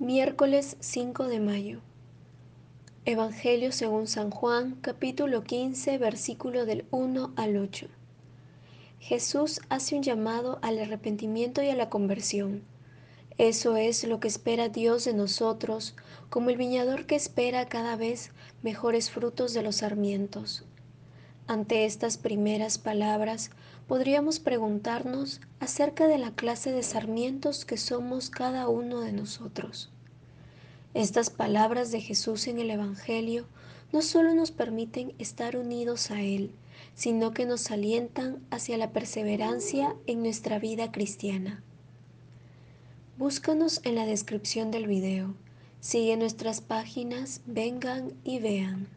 Miércoles 5 de mayo. Evangelio según San Juan, capítulo 15, versículo del 1 al 8. Jesús hace un llamado al arrepentimiento y a la conversión. Eso es lo que espera Dios de nosotros, como el viñador que espera cada vez mejores frutos de los sarmientos. Ante estas primeras palabras, podríamos preguntarnos acerca de la clase de sarmientos que somos cada uno de nosotros. Estas palabras de Jesús en el Evangelio no solo nos permiten estar unidos a Él, sino que nos alientan hacia la perseverancia en nuestra vida cristiana. Búscanos en la descripción del video. Sigue nuestras páginas, vengan y vean.